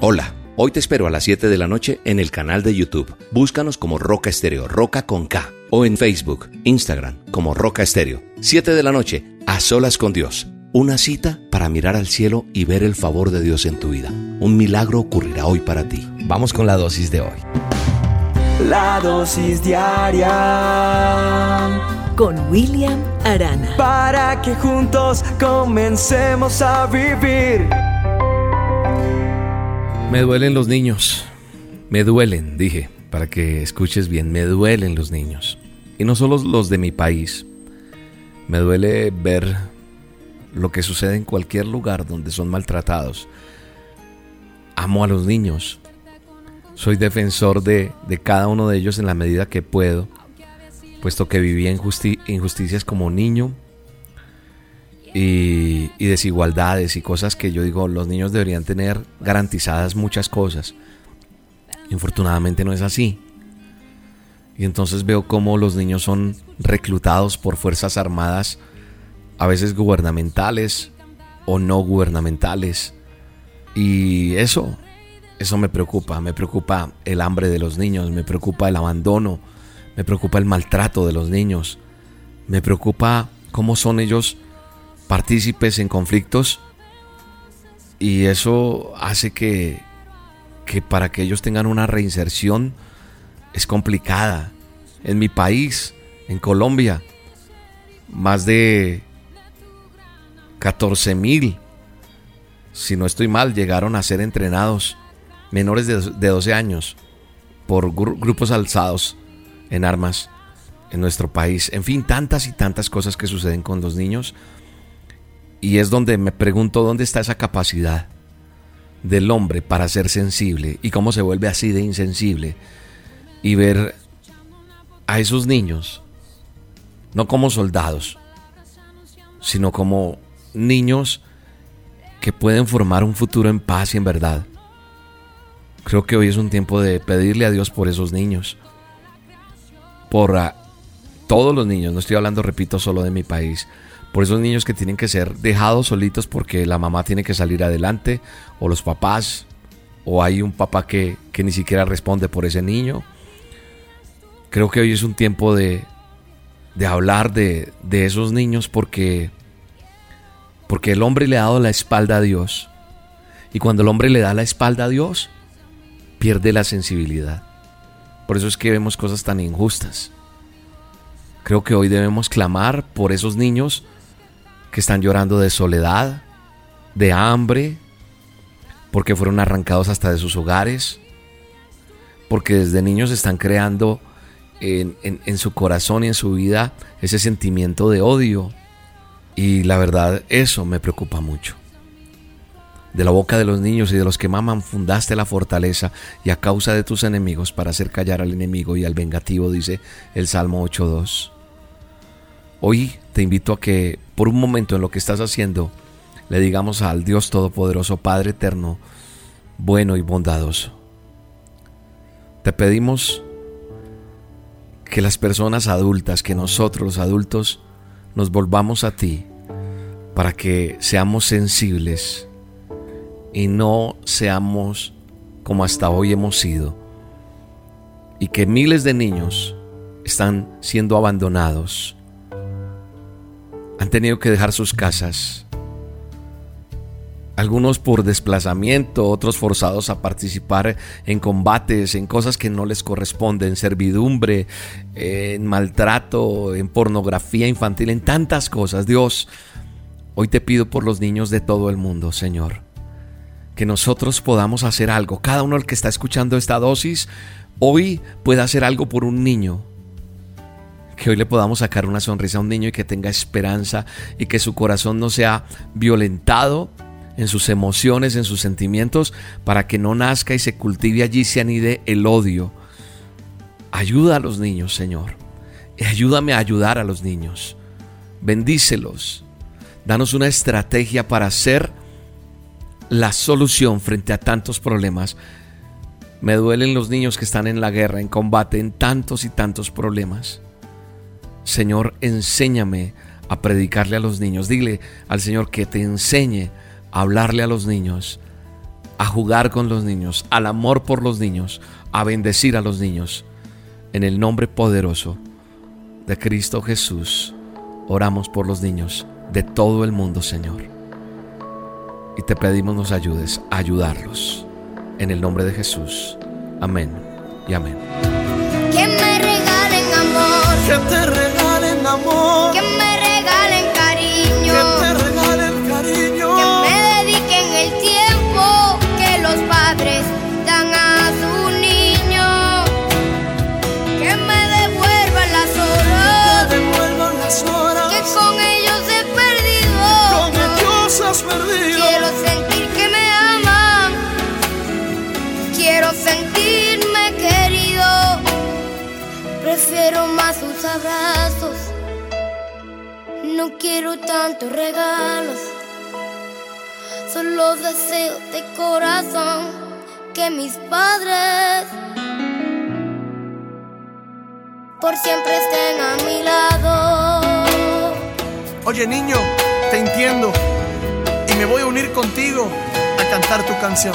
Hola, hoy te espero a las 7 de la noche en el canal de YouTube. Búscanos como Roca Estéreo, Roca con K, o en Facebook, Instagram como Roca Estéreo. 7 de la noche, a solas con Dios. Una cita para mirar al cielo y ver el favor de Dios en tu vida. Un milagro ocurrirá hoy para ti. Vamos con la dosis de hoy. La dosis diaria con William Arana. Para que juntos comencemos a vivir. Me duelen los niños. Me duelen, dije, para que escuches bien, me duelen los niños. Y no solo los de mi país. Me duele ver lo que sucede en cualquier lugar donde son maltratados. Amo a los niños. Soy defensor de, cada uno de ellos en la medida que puedo, puesto que viví injusticias como niño y, desigualdades y cosas que yo digo, los niños deberían tener garantizadas muchas cosas. Infortunadamente no es así. Y entonces veo cómo los niños son reclutados por fuerzas armadas, a veces gubernamentales o no gubernamentales. Y eso, eso me preocupa. Me preocupa el hambre de los niños, me preocupa el abandono, me preocupa el maltrato de los niños, me preocupa cómo son ellos partícipes en conflictos y eso hace que, que para que ellos tengan una reinserción es complicada. En mi país, en Colombia, más de 14 mil, si no estoy mal, llegaron a ser entrenados menores de, 12 años por grupos alzados en armas en nuestro país. En fin, tantas y tantas cosas que suceden con los niños y es donde me pregunto dónde está esa capacidad del hombre para ser sensible y cómo se vuelve así de insensible y ver a esos niños no como soldados, sino como niños que pueden formar un futuro en paz y en verdad. Creo que hoy es un tiempo de pedirle a Dios por esos niños, por todos los niños, no estoy hablando, repito, solo de mi país, por esos niños que tienen que ser dejados solitos porque la mamá tiene que salir adelante, o los papás, o hay un papá que, ni siquiera responde por ese niño. Creo que hoy es un tiempo de, de hablar de, de esos niños porque, porque el hombre le ha dado la espalda a Dios. Y cuando el hombre le da la espalda a Dios, pierde la sensibilidad. Por eso es que vemos cosas tan injustas. Creo que hoy debemos clamar por esos niños que están llorando de soledad, de hambre, porque fueron arrancados hasta de sus hogares, porque desde niños están creando en, su corazón y en su vida ese sentimiento de odio. Y la verdad, eso me preocupa mucho. De la boca de los niños y de los que maman fundaste la fortaleza y a causa de tus enemigos para hacer callar al enemigo y al vengativo, dice el Salmo 8.2. Hoy te invito a que por un momento en lo que estás haciendo le digamos al Dios Todopoderoso, Padre Eterno, bueno y bondadoso. Te pedimos que las personas adultas, que nosotros los adultos, nos volvamos a ti para que seamos sensibles y no seamos como hasta hoy hemos sido. Y que miles de niños están siendo abandonados han tenido que dejar sus casas. Algunos por desplazamiento, otros forzados a participar en combates, en cosas que no les corresponden, servidumbre, en maltrato, en pornografía infantil, en tantas cosas. Dios, hoy te pido por los niños de todo el mundo, Señor, que nosotros podamos hacer algo. Cada uno el que está escuchando esta dosis, hoy pueda hacer algo por un niño que hoy le podamos sacar una sonrisa a un niño y que tenga esperanza y que su corazón no sea violentado en sus emociones, en sus sentimientos, para que no nazca y se cultive allí, se anide el odio. Ayuda a los niños, Señor. Ayúdame a ayudar a los niños. Bendícelos. Danos una estrategia para ser la solución frente a tantos problemas. Me duelen los niños que están en la guerra, en combate, en tantos y tantos problemas. Señor, enséñame a predicarle a los niños. Dile al Señor que te enseñe a hablarle a los niños a jugar con los niños, al amor por los niños, a bendecir a los niños. En el nombre poderoso de Cristo Jesús, oramos por los niños de todo el mundo, Señor. Y te pedimos nos ayudes a ayudarlos. En el nombre de Jesús. Amén y amén. Que me regalen amor. Que te regalen amor. Que me regalen cariño. Que te regalen cariño. Que me dediquen el tiempo que los padres dan a su niño. Que me devuelvan las Que horas. te devuelvan las horas. Que con ellos he perdido. Con ellos has perdido. Quiero sentir que me aman. Quiero sentirme querido. Prefiero más sus abrazos. Quiero tantos regalos. Solo deseo de corazón que mis padres por siempre estén a mi lado. Oye niño, te entiendo. Y me voy a unir contigo a cantar tu canción.